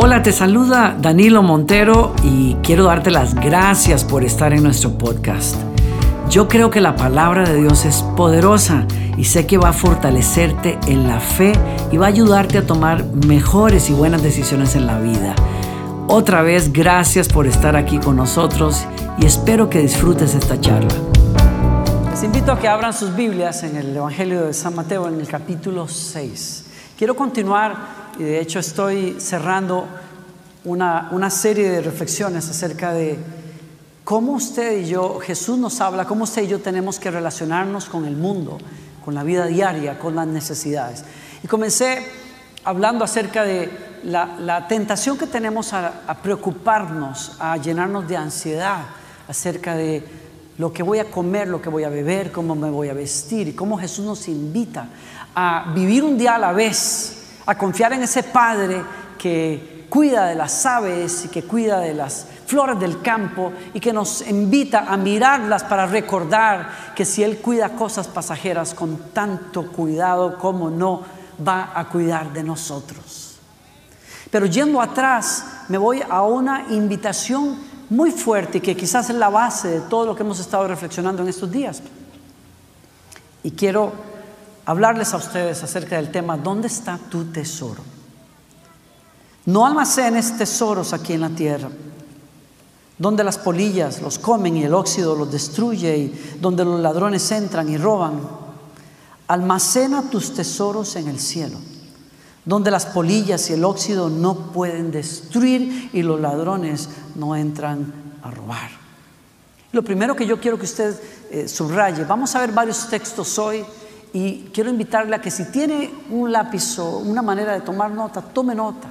Hola, te saluda Danilo Montero y quiero darte las gracias por estar en nuestro podcast. Yo creo que la palabra de Dios es poderosa y sé que va a fortalecerte en la fe y va a ayudarte a tomar mejores y buenas decisiones en la vida. Otra vez, gracias por estar aquí con nosotros y espero que disfrutes esta charla. Les invito a que abran sus Biblias en el Evangelio de San Mateo en el capítulo 6. Quiero continuar y de hecho estoy cerrando una, una serie de reflexiones acerca de cómo usted y yo, Jesús nos habla, cómo usted y yo tenemos que relacionarnos con el mundo, con la vida diaria, con las necesidades. Y comencé hablando acerca de la, la tentación que tenemos a, a, preocuparnos, a llenarnos de ansiedad acerca de lo que voy a comer, lo que voy a beber, cómo me voy a vestir y cómo Jesús nos invita a vivir un día a la vez a confiar en ese Padre que cuida de las aves y que cuida de las flores del campo y que nos invita a mirarlas para recordar que si Él cuida cosas pasajeras con tanto cuidado, como no va a cuidar de nosotros. Pero yendo atrás, me voy a una invitación muy fuerte que quizás es la base de todo lo que hemos estado reflexionando en estos días. Y quiero hablarles a ustedes acerca del tema, ¿dónde está tu tesoro? No almacenes tesoros aquí en la tierra, donde las polillas los comen y el óxido los destruye y donde los ladrones entran y roban. Almacena tus tesoros en el cielo, donde las polillas y el óxido no pueden destruir y los ladrones no entran a robar. Lo primero que yo quiero que usted eh, subraye, vamos a ver varios textos hoy y quiero invitarle a que si tiene un lápiz o una manera de tomar nota, tome nota.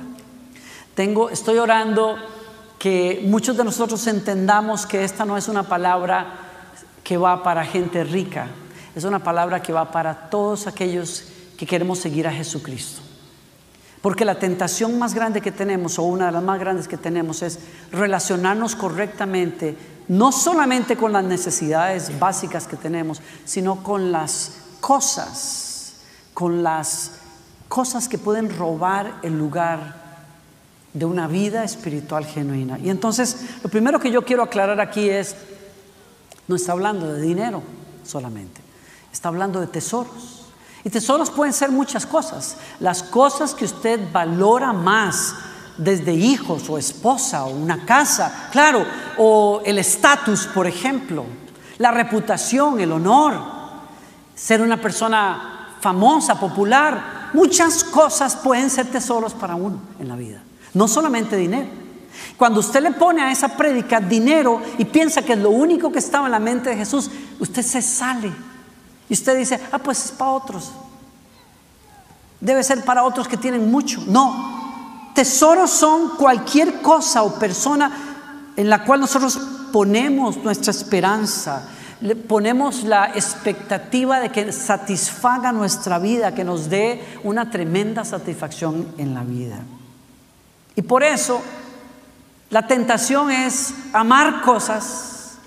Tengo, estoy orando que muchos de nosotros entendamos que esta no es una palabra que va para gente rica, es una palabra que va para todos aquellos que queremos seguir a Jesucristo. Porque la tentación más grande que tenemos, o una de las más grandes que tenemos, es relacionarnos correctamente, no solamente con las necesidades básicas que tenemos, sino con las cosas, con las cosas que pueden robar el lugar de una vida espiritual genuina. Y entonces, lo primero que yo quiero aclarar aquí es, no está hablando de dinero solamente, está hablando de tesoros. Y tesoros pueden ser muchas cosas. Las cosas que usted valora más, desde hijos o esposa o una casa, claro, o el estatus, por ejemplo, la reputación, el honor, ser una persona famosa, popular. Muchas cosas pueden ser tesoros para uno en la vida, no solamente dinero. Cuando usted le pone a esa prédica dinero y piensa que es lo único que estaba en la mente de Jesús, usted se sale y usted dice, ah, pues es para otros. Debe ser para otros que tienen mucho. No, tesoros son cualquier cosa o persona en la cual nosotros ponemos nuestra esperanza, ponemos la expectativa de que satisfaga nuestra vida, que nos dé una tremenda satisfacción en la vida. Y por eso la tentación es amar cosas,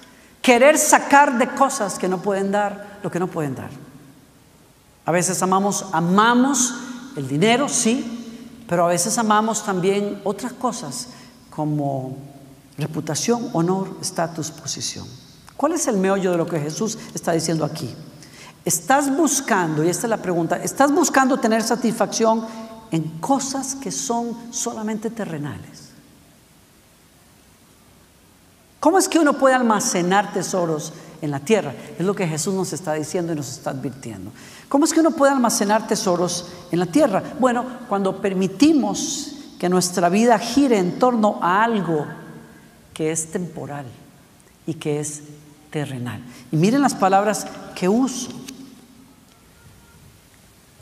querer sacar de cosas que no pueden dar lo que no pueden dar. A veces amamos, amamos el dinero, sí, pero a veces amamos también otras cosas como reputación, honor, estatus, posición. ¿Cuál es el meollo de lo que Jesús está diciendo aquí? Estás buscando, y esta es la pregunta, ¿estás buscando tener satisfacción en cosas que son solamente terrenales? ¿Cómo es que uno puede almacenar tesoros en la tierra? Es lo que Jesús nos está diciendo y nos está advirtiendo. ¿Cómo es que uno puede almacenar tesoros en la tierra? Bueno, cuando permitimos que nuestra vida gire en torno a algo que es temporal y que es terrenal. Y miren las palabras que uso.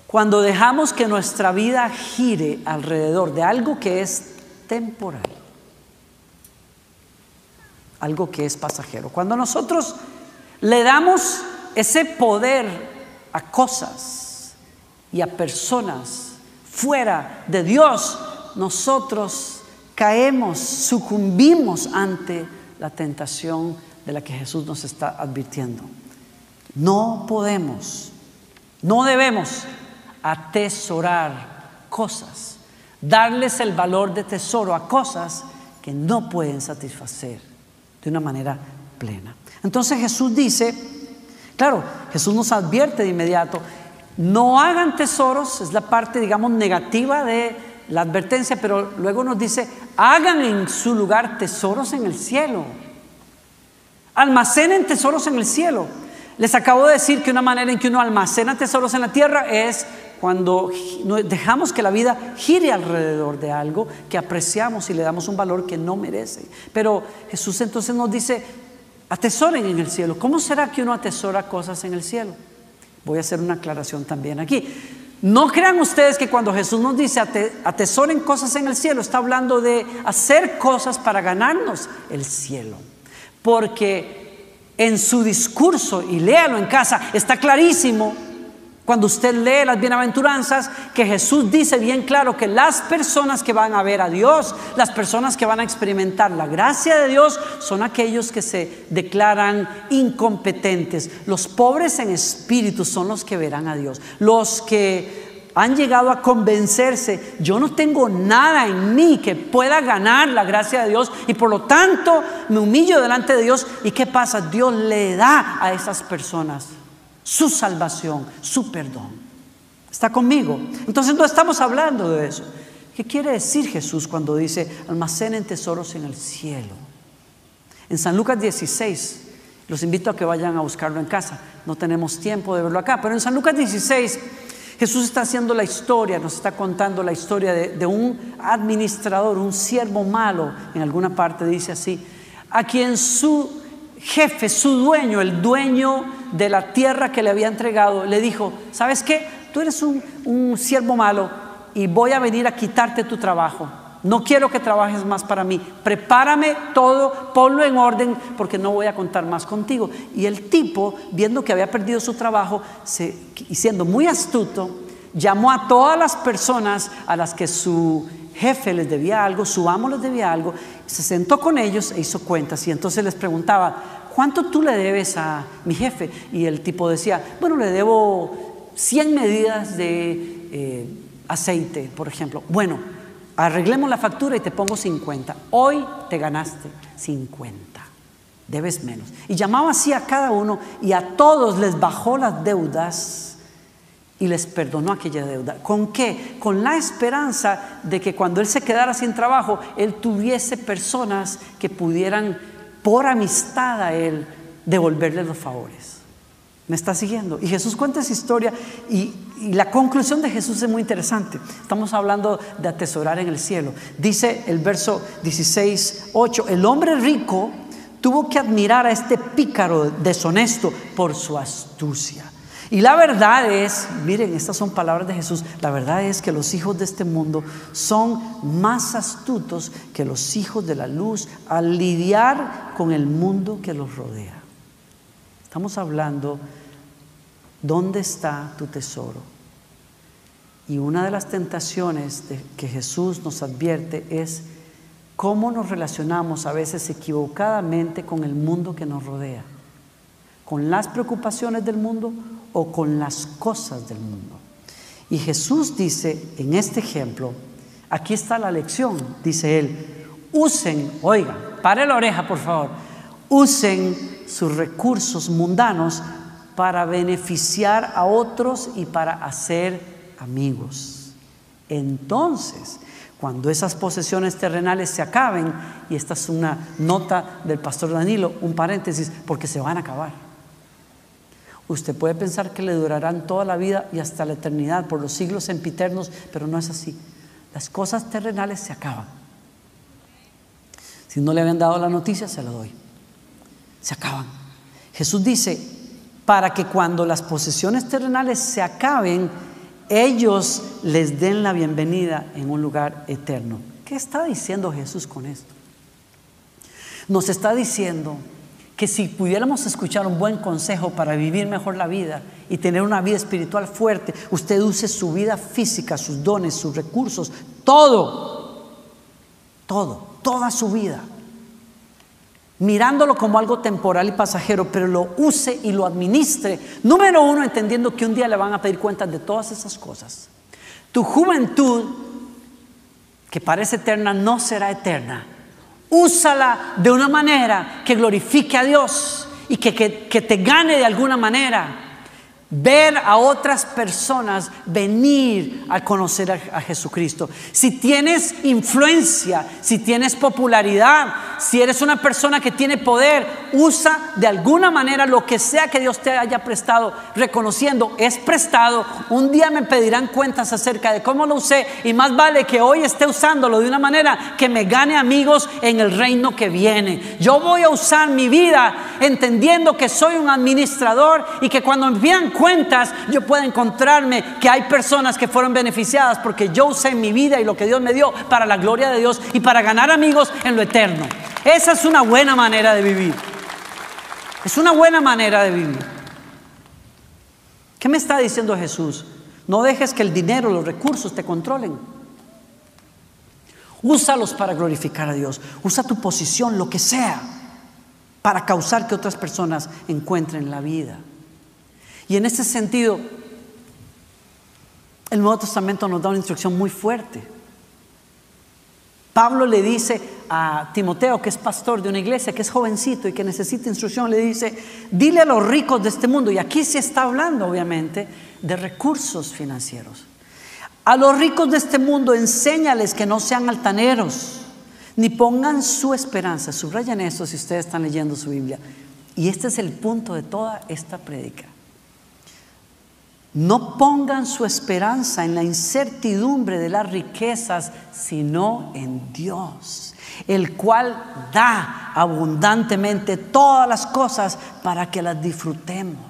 Cuando dejamos que nuestra vida gire alrededor de algo que es temporal, algo que es pasajero. Cuando nosotros le damos ese poder a cosas y a personas fuera de Dios, nosotros caemos, sucumbimos ante la tentación de la que Jesús nos está advirtiendo. No podemos, no debemos atesorar cosas, darles el valor de tesoro a cosas que no pueden satisfacer de una manera plena. Entonces Jesús dice, claro, Jesús nos advierte de inmediato, no hagan tesoros, es la parte, digamos, negativa de la advertencia, pero luego nos dice, hagan en su lugar tesoros en el cielo. Almacenen tesoros en el cielo. Les acabo de decir que una manera en que uno almacena tesoros en la tierra es cuando dejamos que la vida gire alrededor de algo que apreciamos y le damos un valor que no merece. Pero Jesús entonces nos dice, atesoren en el cielo. ¿Cómo será que uno atesora cosas en el cielo? Voy a hacer una aclaración también aquí. No crean ustedes que cuando Jesús nos dice atesoren cosas en el cielo, está hablando de hacer cosas para ganarnos el cielo. Porque en su discurso, y léalo en casa, está clarísimo cuando usted lee las bienaventuranzas, que Jesús dice bien claro que las personas que van a ver a Dios, las personas que van a experimentar la gracia de Dios, son aquellos que se declaran incompetentes. Los pobres en espíritu son los que verán a Dios. Los que han llegado a convencerse, yo no tengo nada en mí que pueda ganar la gracia de Dios y por lo tanto me humillo delante de Dios. ¿Y qué pasa? Dios le da a esas personas su salvación, su perdón. ¿Está conmigo? Entonces no estamos hablando de eso. ¿Qué quiere decir Jesús cuando dice almacenen tesoros en el cielo? En San Lucas 16, los invito a que vayan a buscarlo en casa. No tenemos tiempo de verlo acá, pero en San Lucas 16 Jesús está haciendo la historia, nos está contando la historia de, un administrador, un siervo malo, en alguna parte dice así, a quien su jefe, su dueño, el dueño de la tierra que le había entregado, le dijo, ¿sabes qué? Tú eres un, siervo malo y voy a venir a quitarte tu trabajo. No quiero que trabajes más para mí. Prepárame todo, ponlo en orden porque no voy a contar más contigo. Y el tipo, viendo que había perdido su trabajo y siendo muy astuto, llamó a todas las personas a las que su jefe les debía algo, su amo les debía algo, se sentó con ellos e hizo cuentas y entonces les preguntaba, ¿cuánto tú le debes a mi jefe? Y el tipo decía, bueno, le debo 100 medidas de eh, aceite, por ejemplo. Bueno, arreglemos la factura y te pongo 50. Hoy te ganaste 50. Debes menos. Y llamaba así a cada uno y a todos les bajó las deudas y les perdonó aquella deuda. ¿Con qué? Con la esperanza de que cuando él se quedara sin trabajo, él tuviese personas que pudieran, por amistad a él, devolverle los favores. ¿Me está siguiendo? Y Jesús cuenta esa historia y, la conclusión de Jesús es muy interesante. Estamos hablando de atesorar en el cielo. Dice el verso 16, 8, el hombre rico tuvo que admirar a este pícaro deshonesto por su astucia. Y la verdad es, miren, estas son palabras de Jesús, la verdad es que los hijos de este mundo son más astutos que los hijos de la luz al lidiar con el mundo que los rodea. Estamos hablando, ¿dónde está tu tesoro? Y una de las tentaciones que Jesús nos advierte es cómo nos relacionamos a veces equivocadamente con el mundo que nos rodea, con las preocupaciones del mundo o con las cosas del mundo. Y Jesús dice en este ejemplo, aquí está la lección, dice él, usen, oigan, pare la oreja por favor, usen sus recursos mundanos para beneficiar a otros y para hacer amigos. Entonces, cuando esas posesiones terrenales se acaben, y esta es una nota del pastor Danilo, un paréntesis, porque se van a acabar. Usted puede pensar que le durarán toda la vida y hasta la eternidad, por los siglos sempiternos, pero no es así. Las cosas terrenales se acaban. Si no le habían dado la noticia, se la doy. Se acaban. Jesús dice, para que cuando las posesiones terrenales se acaben, ellos les den la bienvenida en un lugar eterno. ¿Qué está diciendo Jesús con esto? Nos está diciendo que si pudiéramos escuchar un buen consejo para vivir mejor la vida y tener una vida espiritual fuerte, usted use su vida física, sus dones, sus recursos, todo, todo, toda su vida, mirándolo como algo temporal y pasajero, pero lo use y lo administre. Número uno, entendiendo que un día le van a pedir cuentas de todas esas cosas. Tu juventud que parece eterna no será eterna. Úsala de una manera que glorifique a Dios y que, que te gane de alguna manera ver a otras personas venir a conocer a, Jesucristo. Si tienes influencia, si tienes popularidad, si eres una persona que tiene poder, usa de alguna manera lo que sea que Dios te haya prestado, reconociendo, es prestado. Un día me pedirán cuentas acerca de cómo lo usé y más vale que hoy esté usándolo de una manera que me gane amigos en el reino que viene. Yo voy a usar mi vida entendiendo que soy un administrador y que cuando me pidan cuentas, yo puedo encontrarme que hay personas que fueron beneficiadas porque yo usé mi vida y lo que Dios me dio para la gloria de Dios y para ganar amigos en lo eterno. Esa es una buena manera de vivir. Es una buena manera de vivir. ¿Qué me está diciendo Jesús? No dejes que el dinero, los recursos te controlen. Úsalos para glorificar a Dios. Usa tu posición, lo que sea, para causar que otras personas encuentren la vida. Y en ese sentido, el Nuevo Testamento nos da una instrucción muy fuerte. Pablo le dice a Timoteo, que es pastor de una iglesia, que es jovencito y que necesita instrucción, le dice, dile a los ricos de este mundo, y aquí se está hablando obviamente de recursos financieros. A los ricos de este mundo enséñales que no sean altaneros, ni pongan su esperanza, subrayan eso si ustedes están leyendo su Biblia. Y este es el punto de toda esta prédica. No pongan su esperanza en la incertidumbre de las riquezas, sino en Dios, el cual da abundantemente todas las cosas para que las disfrutemos.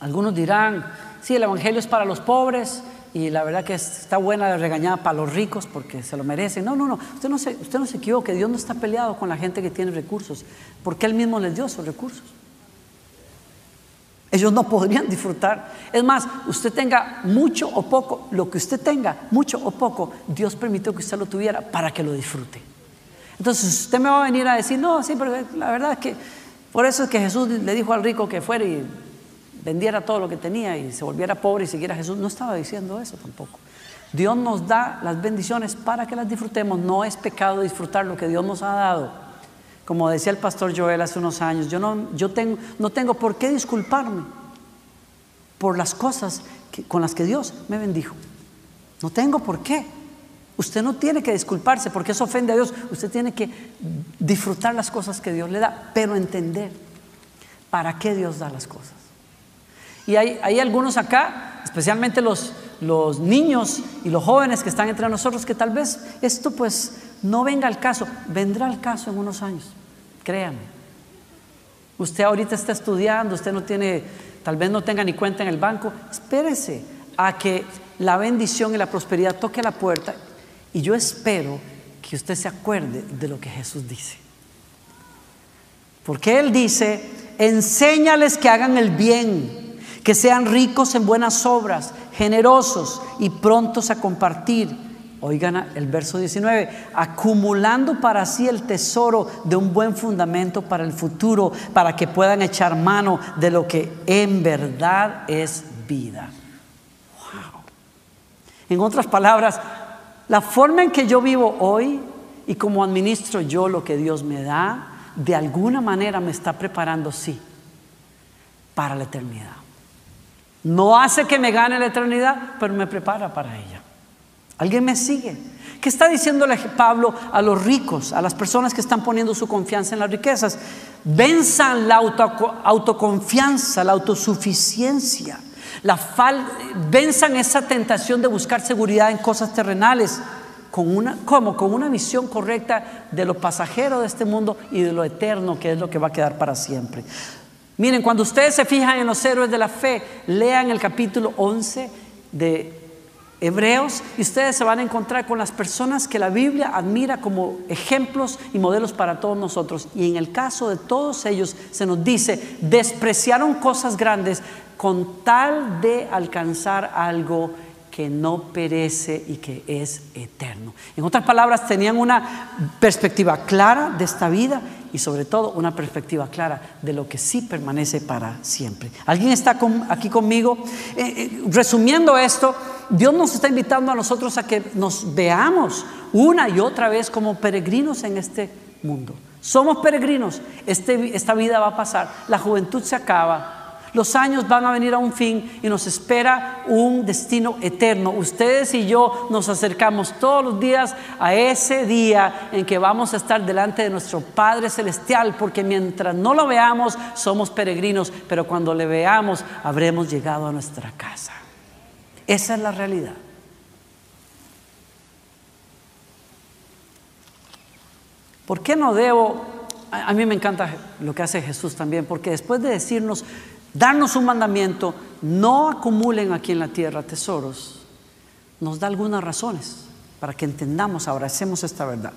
Algunos dirán, sí, el Evangelio es para los pobres y la verdad que está buena la regañada para los ricos porque se lo merecen. No, no, no, usted no se, usted no se equivoque, Dios no está peleado con la gente que tiene recursos, porque Él mismo les dio esos recursos. Ellos no podrían disfrutar. Es más, usted tenga mucho o poco, lo que usted tenga, mucho o poco, Dios permitió que usted lo tuviera para que lo disfrute. Entonces usted me va a venir a decir, no, sí, pero la verdad es que por eso es que Jesús le dijo al rico que fuera y vendiera todo lo que tenía y se volviera pobre y siguiera a Jesús. No estaba diciendo eso tampoco. Dios nos da las bendiciones para que las disfrutemos. No es pecado disfrutar lo que Dios nos ha dado. Como decía el pastor Joel hace unos años, yo no, yo tengo, no tengo por qué disculparme por las cosas con las que Dios me bendijo. No tengo por qué. Usted no tiene que disculparse porque eso ofende a Dios. Usted tiene que disfrutar las cosas que Dios le da, pero entender para qué Dios da las cosas. Y hay, algunos acá, especialmente los, los niños y los jóvenes que están entre nosotros, que tal vez esto pues no venga al caso, vendrá al caso en unos años, créame. Usted ahorita está estudiando, usted no tiene, tal vez no tenga ni cuenta en el banco, espérese a que la bendición y la prosperidad toque la puerta y yo espero que usted se acuerde de lo que Jesús dice. Porque Él dice, enséñales que hagan el bien, que sean ricos en buenas obras, generosos y prontos a compartir Oigan el verso 19, acumulando para sí el tesoro de un buen fundamento para el futuro, para que puedan echar mano de lo que en verdad es vida. Wow. En otras palabras, la forma en que yo vivo hoy y como administro yo lo que Dios me da, de alguna manera me está preparando, sí, para la eternidad. No hace que me gane la eternidad, pero me prepara para ella. ¿Alguien me sigue? ¿Qué está diciéndole Pablo a los ricos, a las personas que están poniendo su confianza en las riquezas? Venzan la autoconfianza, la autosuficiencia, la venzan esa tentación de buscar seguridad en cosas terrenales. Con una, ¿Cómo? Con una visión correcta de lo pasajero de este mundo y de lo eterno que es lo que va a quedar para siempre. Miren, cuando ustedes se fijan en los héroes de la fe, lean el capítulo 11 de Hebreos y ustedes se van a encontrar con las personas que la Biblia admira como ejemplos y modelos para todos nosotros. Y en el caso de todos ellos se nos dice, despreciaron cosas grandes con tal de alcanzar algo que no perece y que es eterno. En otras palabras, tenían una perspectiva clara de esta vida y sobre todo una perspectiva clara de lo que sí permanece para siempre. ¿Alguien está aquí conmigo? Eh, eh, resumiendo esto, Dios nos está invitando a nosotros a que nos veamos una y otra vez como peregrinos en este mundo. Somos peregrinos, este, esta vida va a pasar, la juventud se acaba, los años van a venir a un fin y nos espera un destino eterno. Ustedes y yo nos acercamos todos los días a ese día en que vamos a estar delante de nuestro Padre Celestial, porque mientras no lo veamos somos peregrinos, pero cuando le veamos habremos llegado a nuestra casa. Esa es la realidad. ¿Por qué no debo? A mí me encanta lo que hace Jesús también, porque después de decirnos, darnos un mandamiento, no acumulen aquí en la tierra tesoros, nos da algunas razones para que entendamos, abracemos esta verdad.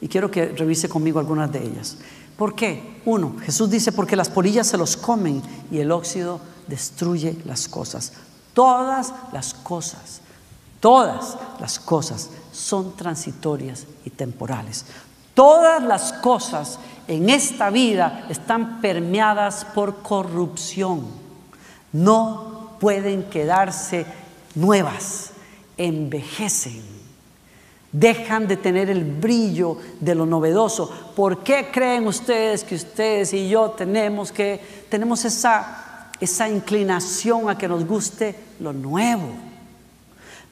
Y quiero que revise conmigo algunas de ellas. ¿Por qué? Uno, Jesús dice, porque las polillas se los comen y el óxido destruye las cosas. Todas las cosas, todas las cosas son transitorias y temporales. Todas las cosas en esta vida están permeadas por corrupción. No pueden quedarse nuevas, envejecen. Dejan de tener el brillo de lo novedoso. ¿Por qué creen ustedes que ustedes y yo tenemos que tenemos esa esa inclinación a que nos guste lo nuevo?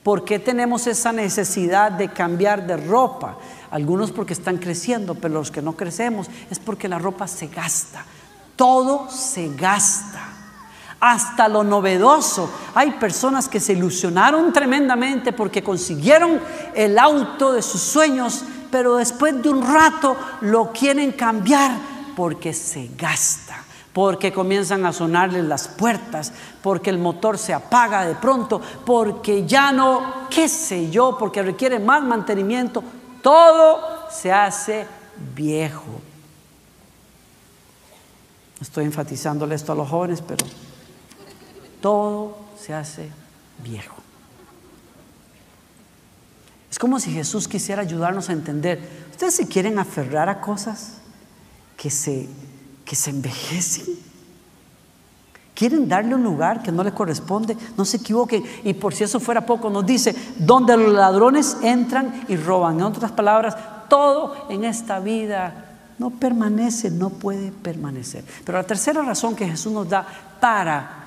¿Por qué tenemos esa necesidad de cambiar de ropa? Algunos porque están creciendo, pero los que no crecemos es porque la ropa se gasta. Todo se gasta. Hasta lo novedoso. Hay personas que se ilusionaron tremendamente porque consiguieron el auto de sus sueños, pero después de un rato lo quieren cambiar porque se gasta porque comienzan a sonarles las puertas, porque el motor se apaga de pronto, porque ya no, qué sé yo, porque requiere más mantenimiento, todo se hace viejo. Estoy enfatizándole esto a los jóvenes, pero todo se hace viejo. Es como si Jesús quisiera ayudarnos a entender. ¿Ustedes se quieren aferrar a cosas que se, que se envejecen? ¿Quieren darle un lugar que no le corresponde? No se equivoquen. Y por si eso fuera poco, nos dice, donde los ladrones entran y roban. En otras palabras, todo en esta vida no permanece, no puede permanecer. Pero la tercera razón que Jesús nos da para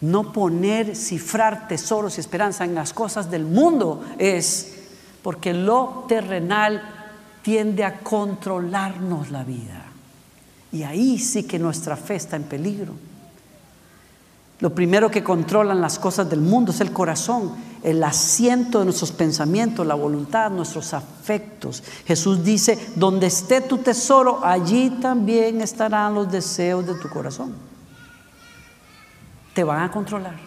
no poner, cifrar tesoros y esperanza en las cosas del mundo es porque lo terrenal tiende a controlarnos la vida. Y ahí sí que nuestra fe está en peligro. Lo primero que controlan las cosas del mundo es el corazón, el asiento de nuestros pensamientos, la voluntad, nuestros afectos. Jesús dice, donde esté tu tesoro, allí también estarán los deseos de tu corazón. Te van a controlar.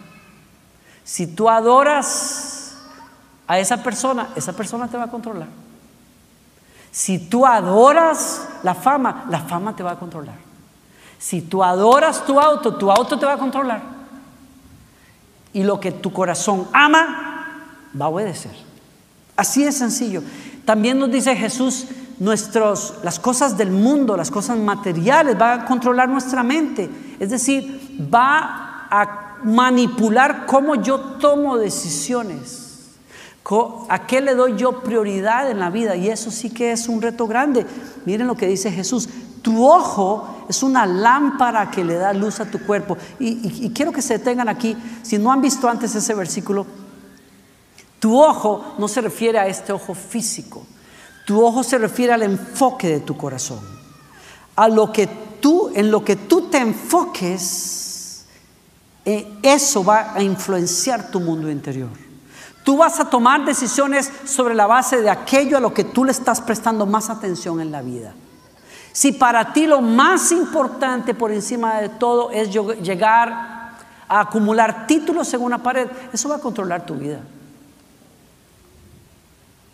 Si tú adoras a esa persona, esa persona te va a controlar. Si tú adoras la fama, la fama te va a controlar. Si tú adoras tu auto, tu auto te va a controlar y lo que tu corazón ama, va a obedecer. Así de sencillo. También nos dice Jesús, nuestros, las cosas del mundo, las cosas materiales, va a controlar nuestra mente. Es decir, va a manipular cómo yo tomo decisiones. ¿A qué le doy yo prioridad en la vida? Y eso sí que es un reto grande. Miren lo que dice Jesús. Tu ojo es una lámpara que le da luz a tu cuerpo. Y, quiero que se detengan aquí. Si no han visto antes ese versículo, tu ojo no se refiere a este ojo físico. Tu ojo se refiere al enfoque de tu corazón. A lo que tú, en lo que tú te enfoques, eh, eso va a influenciar tu mundo interior. Tú vas a tomar decisiones sobre la base de aquello a lo que tú le estás prestando más atención en la vida. Si para ti lo más importante por encima de todo es llegar a acumular títulos en una pared, eso va a controlar tu vida.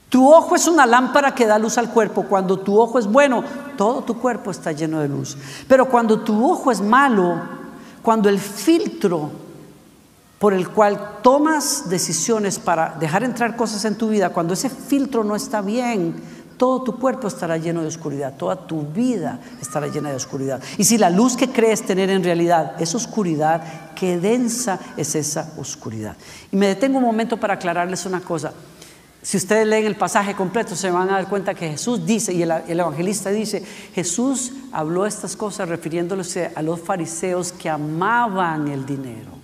Tu ojo es una lámpara que da luz al cuerpo. Cuando tu ojo es bueno, todo tu cuerpo está lleno de luz. Pero cuando tu ojo es malo, cuando el filtro por el cual tomas decisiones para dejar entrar cosas en tu vida, cuando ese filtro no está bien, todo tu cuerpo estará lleno de oscuridad, toda tu vida estará llena de oscuridad. Y si la luz que crees tener en realidad es oscuridad, qué densa es esa oscuridad. Y me detengo un momento para aclararles una cosa. Si ustedes leen el pasaje completo, se van a dar cuenta que Jesús dice, y el, evangelista dice, Jesús habló estas cosas refiriéndose a los fariseos que amaban el dinero.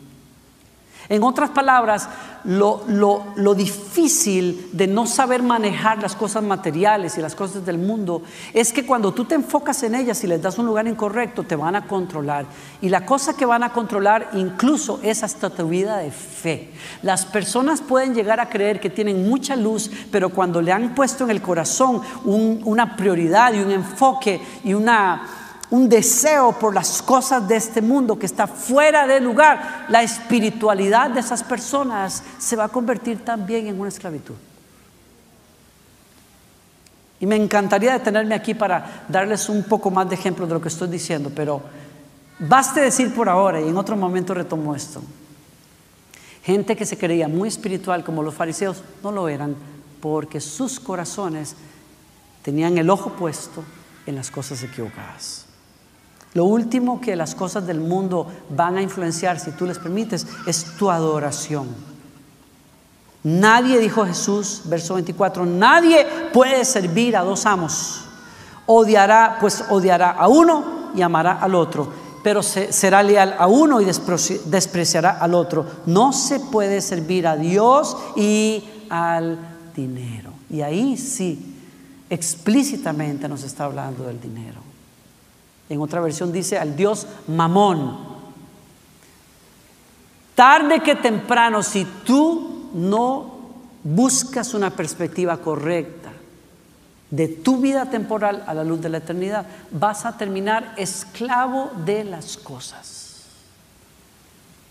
En otras palabras, lo, difícil de no saber manejar las cosas materiales y las cosas del mundo es que cuando tú te enfocas en ellas y les das un lugar incorrecto, te van a controlar. Y la cosa que van a controlar incluso es hasta tu vida de fe. Las personas pueden llegar a creer que tienen mucha luz, pero cuando le han puesto en el corazón una prioridad y un enfoque y una un deseo por las cosas de este mundo que está fuera de lugar, la espiritualidad de esas personas se va a convertir también en una esclavitud. Y me encantaría detenerme aquí para darles un poco más de ejemplo de lo que estoy diciendo, pero baste decir por ahora, y en otro momento retomo esto, gente que se creía muy espiritual como los fariseos, no lo eran, porque sus corazones tenían el ojo puesto en las cosas equivocadas. Lo último que las cosas del mundo van a influenciar, si tú les permites, es tu adoración. Nadie, dijo Jesús, verso 24, nadie puede servir a dos amos. Odiará, pues odiará a uno y amará al otro, pero será leal a uno y despreciará al otro. No se puede servir a Dios y al dinero. Y ahí sí, explícitamente nos está hablando del dinero. En otra versión dice al Dios mamón. Tarde que temprano, si tú no buscas una perspectiva correcta de tu vida temporal a la luz de la eternidad, vas a terminar esclavo de las cosas.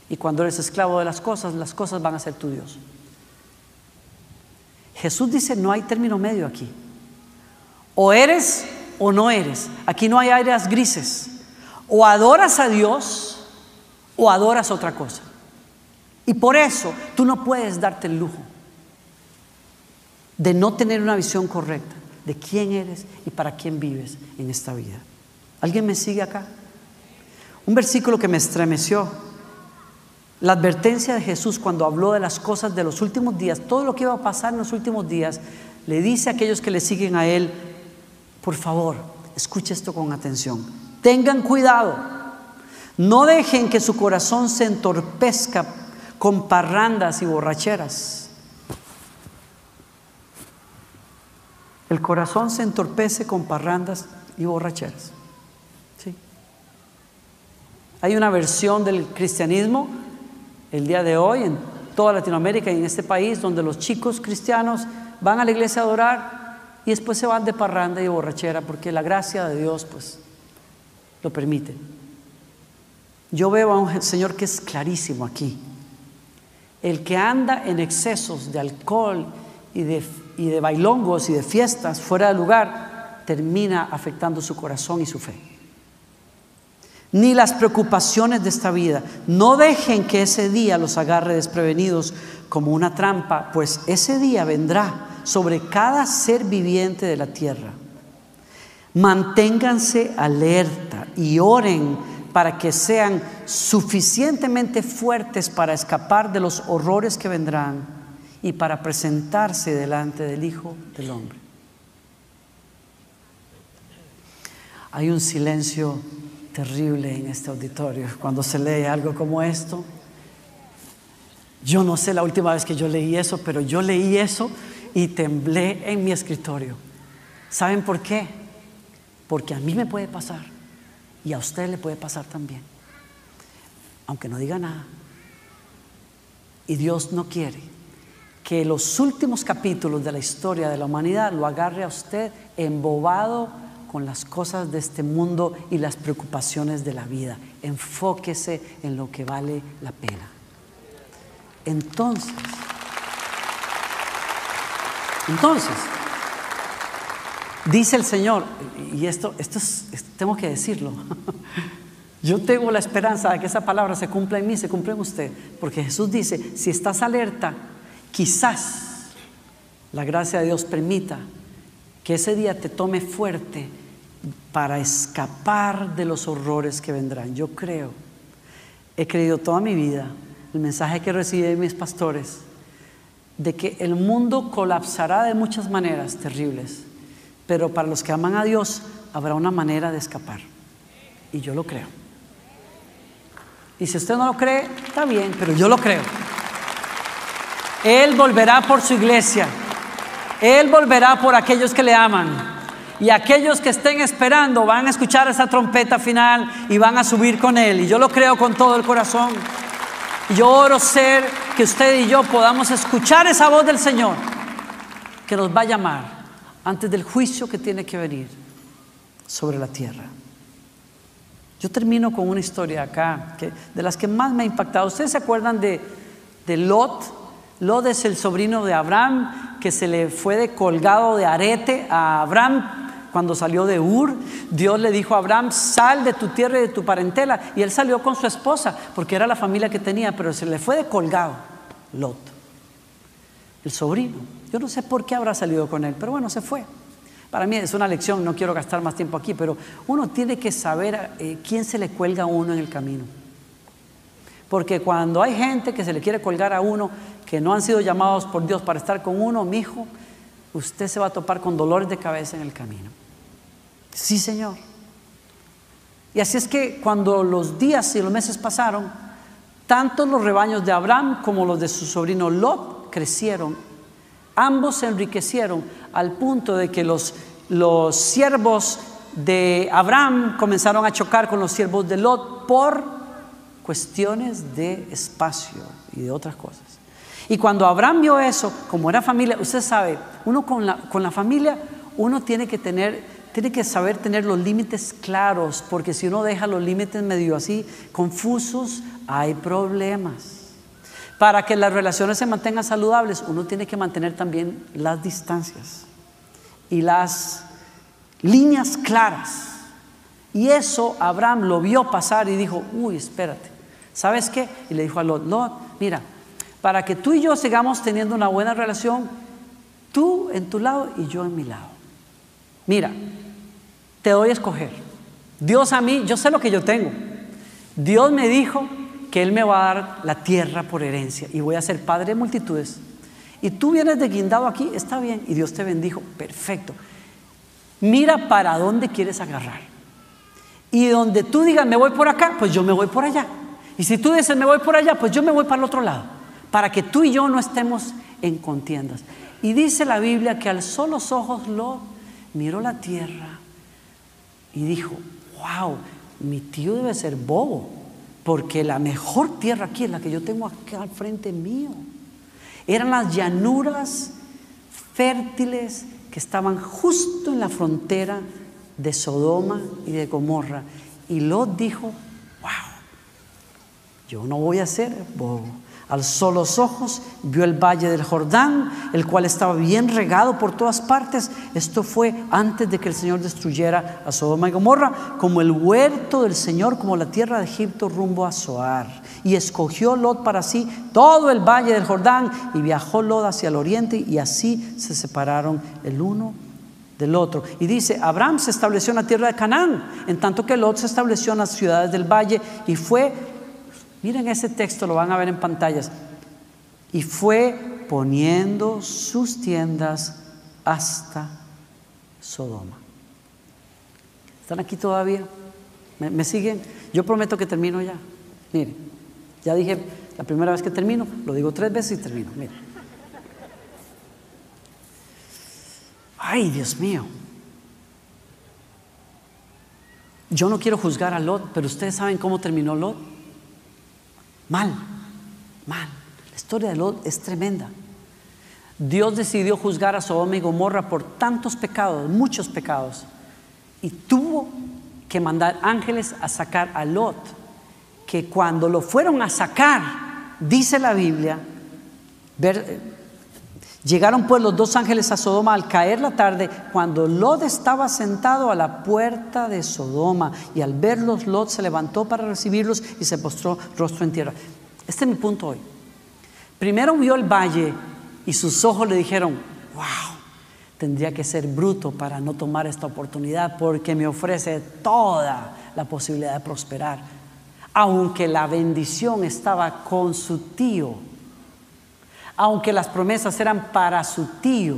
Y cuando eres esclavo de las cosas, las cosas van a ser tu Dios. Jesús dice, no hay término medio aquí. O eres o no eres. Aquí no hay áreas grises. O adoras a Dios o adoras otra cosa. Y por eso tú no puedes darte el lujo de no tener una visión correcta de quién eres y para quién vives en esta vida. ¿Alguien me sigue acá? Un versículo que me estremeció. La advertencia de Jesús cuando habló de las cosas de los últimos días, todo lo que iba a pasar en los últimos días, le dice a aquellos que le siguen a Él, por favor, escuche esto con atención. Tengan cuidado. No dejen que su corazón se entorpezca con parrandas y borracheras. El corazón se entorpece con parrandas y borracheras. ¿Sí? Hay una versión del cristianismo el día de hoy en toda Latinoamérica y en este país donde los chicos cristianos van a la iglesia a adorar y después se van de parranda y de borrachera porque la gracia de Dios pues lo permite. Yo veo a un Señor que es clarísimo aquí. El que anda en excesos de alcohol y de, y de bailongos y de fiestas fuera de lugar, termina afectando su corazón y su fe. Ni las preocupaciones de esta vida. No dejen que ese día los agarre desprevenidos como una trampa, pues ese día vendrá sobre cada ser viviente de la tierra. Manténganse alerta y oren para que sean suficientemente fuertes para escapar de los horrores que vendrán y para presentarse delante del Hijo del Hombre. Hay un silencio terrible en este auditorio cuando se lee algo como esto. Yo no sé la última vez que yo leí eso, pero yo leí eso y temblé en mi escritorio. ¿Saben por qué? Porque a mí me puede pasar y a usted le puede pasar también, aunque no diga nada. Y Dios no quiere que los últimos capítulos de la historia de la humanidad lo agarre a usted embobado con las cosas de este mundo y las preocupaciones de la vida. Enfóquese en lo que vale la pena. Entonces, entonces, dice el Señor, y esto, esto, tengo que decirlo, yo tengo la esperanza de que esa palabra se cumpla en mí, se cumpla en usted, porque Jesús dice, si estás alerta, quizás la gracia de Dios permita que ese día te tome fuerte para escapar de los horrores que vendrán. Yo creo, he creído toda mi vida el mensaje que recibí de mis pastores, de que el mundo colapsará de muchas maneras terribles, pero para los que aman a Dios habrá una manera de escapar. Y yo lo creo. Y si usted no lo cree, está bien, pero yo lo creo. Él volverá por su iglesia. Él volverá por aquellos que le aman. Y aquellos que estén esperando van a escuchar esa trompeta final y van a subir con Él. Y yo lo creo con todo el corazón. Yo oro ser que usted y yo podamos escuchar esa voz del Señor que nos va a llamar antes del juicio que tiene que venir sobre la tierra. Yo termino con una historia acá, de las que más me ha impactado. ¿Ustedes se acuerdan de, de Lot? Lot es el sobrino de Abraham, que se le fue de colgado de arete a Abraham cuando salió de Ur. Dios le dijo a Abraham, sal de tu tierra y de tu parentela. Y él salió con su esposa, porque era la familia que tenía, pero se le fue de colgado Lot, el sobrino. Yo no sé por qué habrá salido con él, pero bueno, se fue. Para mí es una lección, no quiero gastar más tiempo aquí, pero uno tiene que saber eh, quién se le cuelga a uno en el camino. Porque cuando hay gente que se le quiere colgar a uno, que no han sido llamados por Dios para estar con uno, mi hijo, usted se va a topar con dolores de cabeza en el camino. Sí, Señor. Y así es que cuando los días y los meses pasaron, tanto los rebaños de Abraham como los de su sobrino Lot crecieron Ambos se enriquecieron al punto de que los, los siervos de Abraham comenzaron a chocar con los siervos de Lot por cuestiones de espacio y de otras cosas. Y cuando Abraham vio eso, como era familia, usted sabe, uno con la, con la familia, uno tiene que tener, tiene que saber tener los límites claros, porque si uno deja los límites medio así confusos, hay problemas. Para que las relaciones se mantengan saludables, uno tiene que mantener también las distancias y las líneas claras. Y eso Abraham lo vio pasar y dijo, uy, espérate, ¿sabes qué? Y le dijo a Lot, Lot, mira, para que tú y yo sigamos teniendo una buena relación, tú en tu lado y yo en mi lado. Mira, te doy a escoger. Dios a mí, yo sé lo que yo tengo. Dios me dijo que Él me va a dar la tierra por herencia y voy a ser padre de multitudes. Y tú vienes de guindado aquí, está bien, y Dios te bendijo, perfecto. Mira para dónde quieres agarrar. Y donde tú digas, me voy por acá, pues yo me voy por allá. Y si tú dices, me voy por allá, pues yo me voy para el otro lado. Para que tú y yo no estemos en contiendas. Y dice la Biblia que alzó los ojos lo miró la tierra y dijo, wow, mi tío debe ser bobo porque la mejor tierra aquí es la que yo tengo aquí al frente mío. Eran las llanuras fértiles que estaban justo en la frontera de Sodoma y de Gomorra. Y Lot dijo, wow, yo no voy a ser bobo Alzó los ojos, vio el valle del Jordán, el cual estaba bien regado por todas partes. Esto fue antes de que el Señor destruyera a Sodoma y Gomorra, como el huerto del Señor, como la tierra de Egipto rumbo a Zoar. Y escogió Lot para sí todo el valle del Jordán y viajó Lot hacia el oriente y así se separaron el uno del otro. Y dice, Abraham se estableció en la tierra de Canaán, en tanto que Lot se estableció en las ciudades del valle y fue Miren ese texto, lo van a ver en pantallas. Y fue poniendo sus tiendas hasta Sodoma. ¿Están aquí todavía? ¿Me, siguen? Yo prometo que termino ya. Miren, ya dije la primera vez que termino, lo digo tres veces y termino. Miren. Ay, Dios mío. Yo no quiero juzgar a Lot, pero ustedes saben cómo terminó Lot. Mal, mal. La historia de Lot es tremenda. Dios decidió juzgar a Sodoma y Gomorra por tantos pecados, muchos pecados, y tuvo que mandar ángeles a sacar a Lot, que cuando lo fueron a sacar, dice la Biblia, llegaron pues los dos ángeles a Sodoma al caer la tarde, cuando Lot estaba sentado a la puerta de Sodoma, y al verlos Lot se levantó para recibirlos y se postró rostro en tierra. Este es mi punto hoy. Primero vio el valle y sus ojos le dijeron, wow, tendría que ser bruto para no tomar esta oportunidad porque me ofrece toda la posibilidad de prosperar. Aunque la bendición estaba con su tío, aunque las promesas eran para su tío,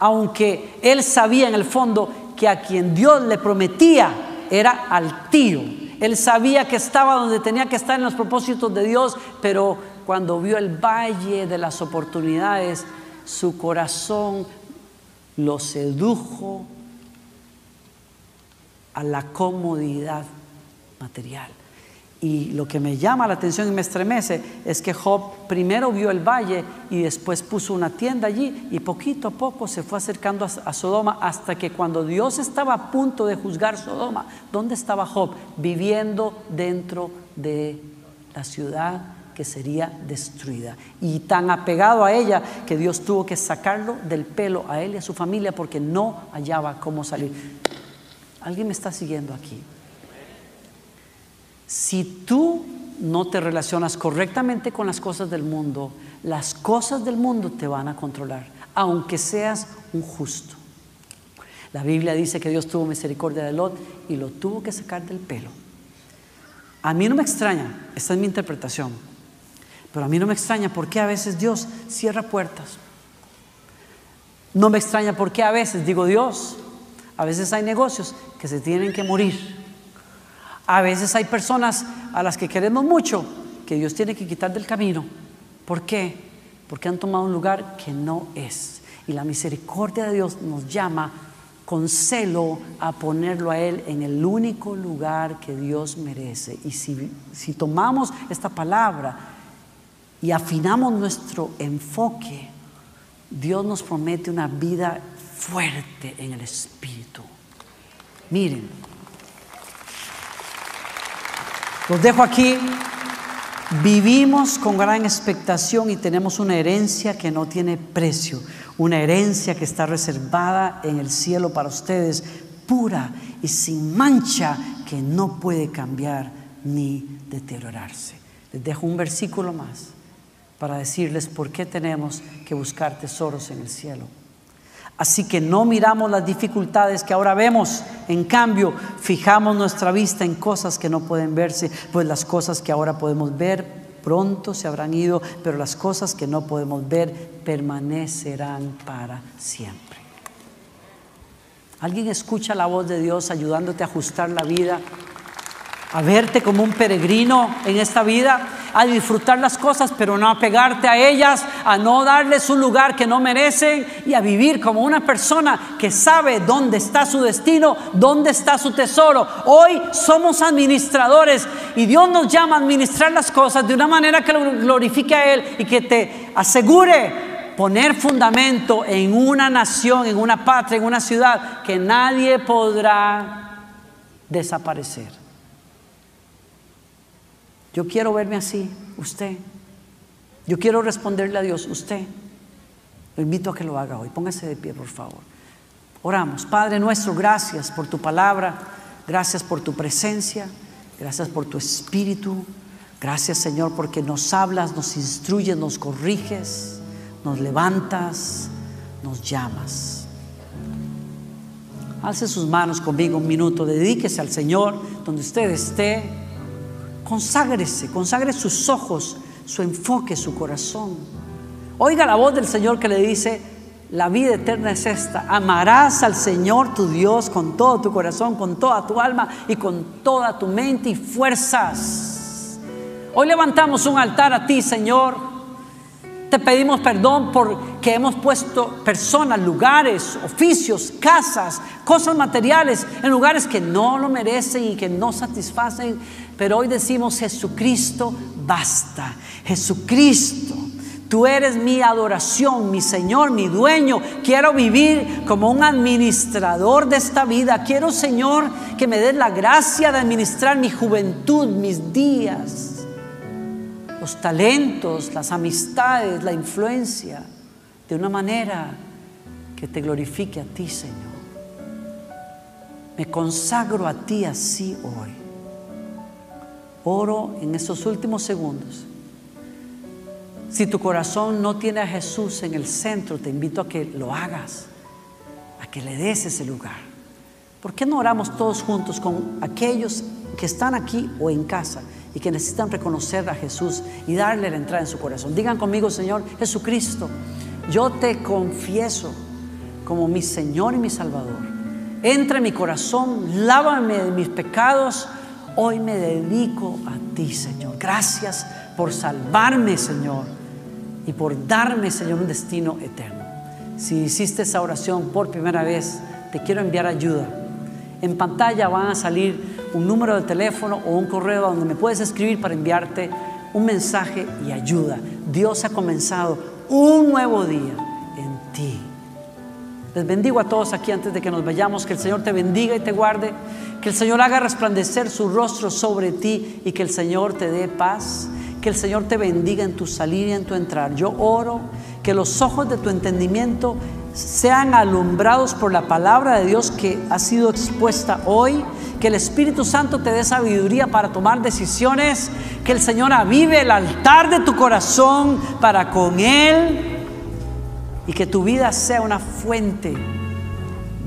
aunque él sabía en el fondo que a quien Dios le prometía era al tío. Él sabía que estaba donde tenía que estar en los propósitos de Dios, pero cuando vio el valle de las oportunidades, su corazón lo sedujo a la comodidad material. Y lo que me llama la atención y me estremece es que Job primero vio el valle y después puso una tienda allí y poquito a poco se fue acercando a, Sodoma hasta que cuando Dios estaba a punto de juzgar Sodoma, ¿dónde estaba Job? Viviendo dentro de la ciudad que sería destruida. Y tan apegado a ella que Dios tuvo que sacarlo del pelo a él y a su familia porque no hallaba cómo salir. ¿Alguien me está siguiendo aquí? Si tú no te relacionas correctamente con las cosas del mundo, las cosas del mundo te van a controlar, aunque seas un justo. La Biblia dice que Dios tuvo misericordia de Lot y lo tuvo que sacar del pelo. A mí no me extraña, esta es mi interpretación, pero a mí no me extraña por qué a veces Dios cierra puertas. No me extraña por qué a veces, digo Dios, a veces hay negocios que se tienen que morir a veces hay personas a las que queremos mucho que Dios tiene que quitar del camino. ¿Por qué? Porque han tomado un lugar que no es. Y la misericordia de Dios nos llama con celo a ponerlo a Él en el único lugar que Dios merece. Y si, si tomamos esta palabra y afinamos nuestro enfoque, Dios nos promete una vida fuerte en el Espíritu. Miren, los dejo aquí. Vivimos con gran expectación y tenemos una herencia que no tiene precio, una herencia que está reservada en el cielo para ustedes, pura y sin mancha, que no puede cambiar ni deteriorarse. Les dejo un versículo más para decirles por qué tenemos que buscar tesoros en el cielo. Así que no miramos las dificultades que ahora vemos, en cambio fijamos nuestra vista en cosas que no pueden verse, pues las cosas que ahora podemos ver pronto se habrán ido, pero las cosas que no podemos ver permanecerán para siempre. ¿Alguien escucha la voz de Dios ayudándote a ajustar la vida a verte como un peregrino en esta vida, a disfrutar las cosas, pero no a pegarte a ellas, a no darles un lugar que no merecen y a vivir como una persona que sabe dónde está su destino, dónde está su tesoro. Hoy somos administradores y Dios nos llama a administrar las cosas de una manera que lo glorifique a Él y que te asegure poner fundamento en una nación, en una patria, en una ciudad que nadie podrá desaparecer. Yo quiero verme así, usted. Yo quiero responderle a Dios, usted. Lo invito a que lo haga hoy. Póngase de pie, por favor. Oramos. Padre nuestro, gracias por tu palabra. Gracias por tu presencia. Gracias por tu espíritu. Gracias, Señor, porque nos hablas, nos instruyes, nos corriges, nos levantas, nos llamas. Alce sus manos conmigo un minuto. Dedíquese al Señor donde usted esté. Conságrese, consagre sus ojos, su enfoque, su corazón. Oiga la voz del Señor que le dice, la vida eterna es esta. Amarás al Señor tu Dios con todo tu corazón, con toda tu alma y con toda tu mente y fuerzas. Hoy levantamos un altar a ti, Señor te pedimos perdón porque hemos puesto personas, lugares, oficios, casas, cosas materiales en lugares que no lo merecen y que no satisfacen. Pero hoy decimos, Jesucristo, basta. Jesucristo. Tú eres mi adoración, mi Señor, mi dueño. Quiero vivir como un administrador de esta vida. Quiero, Señor, que me des la gracia de administrar mi juventud, mis días los talentos, las amistades, la influencia, de una manera que te glorifique a ti, Señor. Me consagro a ti así hoy. Oro en estos últimos segundos. Si tu corazón no tiene a Jesús en el centro, te invito a que lo hagas, a que le des ese lugar. ¿Por qué no oramos todos juntos con aquellos que están aquí o en casa y que necesitan reconocer a Jesús y darle la entrada en su corazón? Digan conmigo, Señor Jesucristo, yo te confieso como mi Señor y mi Salvador. Entra en mi corazón, lávame de mis pecados. Hoy me dedico a ti, Señor. Gracias por salvarme, Señor y por darme, Señor, un destino eterno. Si hiciste esa oración por primera vez, te quiero enviar ayuda. En pantalla van a salir un número de teléfono o un correo donde me puedes escribir para enviarte un mensaje y ayuda. Dios ha comenzado un nuevo día en ti. Les bendigo a todos aquí antes de que nos vayamos. Que el Señor te bendiga y te guarde. Que el Señor haga resplandecer su rostro sobre ti y que el Señor te dé paz que el Señor te bendiga en tu salir y en tu entrar. Yo oro que los ojos de tu entendimiento sean alumbrados por la palabra de Dios que ha sido expuesta hoy. Que el Espíritu Santo te dé sabiduría para tomar decisiones. Que el Señor avive el altar de tu corazón para con Él. Y que tu vida sea una fuente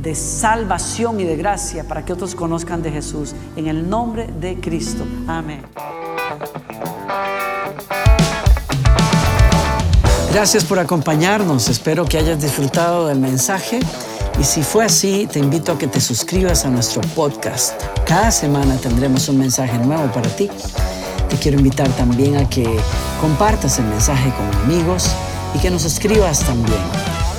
de salvación y de gracia para que otros conozcan de Jesús. En el nombre de Cristo. Amén. Gracias por acompañarnos. Espero que hayas disfrutado del mensaje. Y si fue así, te invito a que te suscribas a nuestro podcast. Cada semana tendremos un mensaje nuevo para ti. Te quiero invitar también a que compartas el mensaje con amigos y que nos escribas también.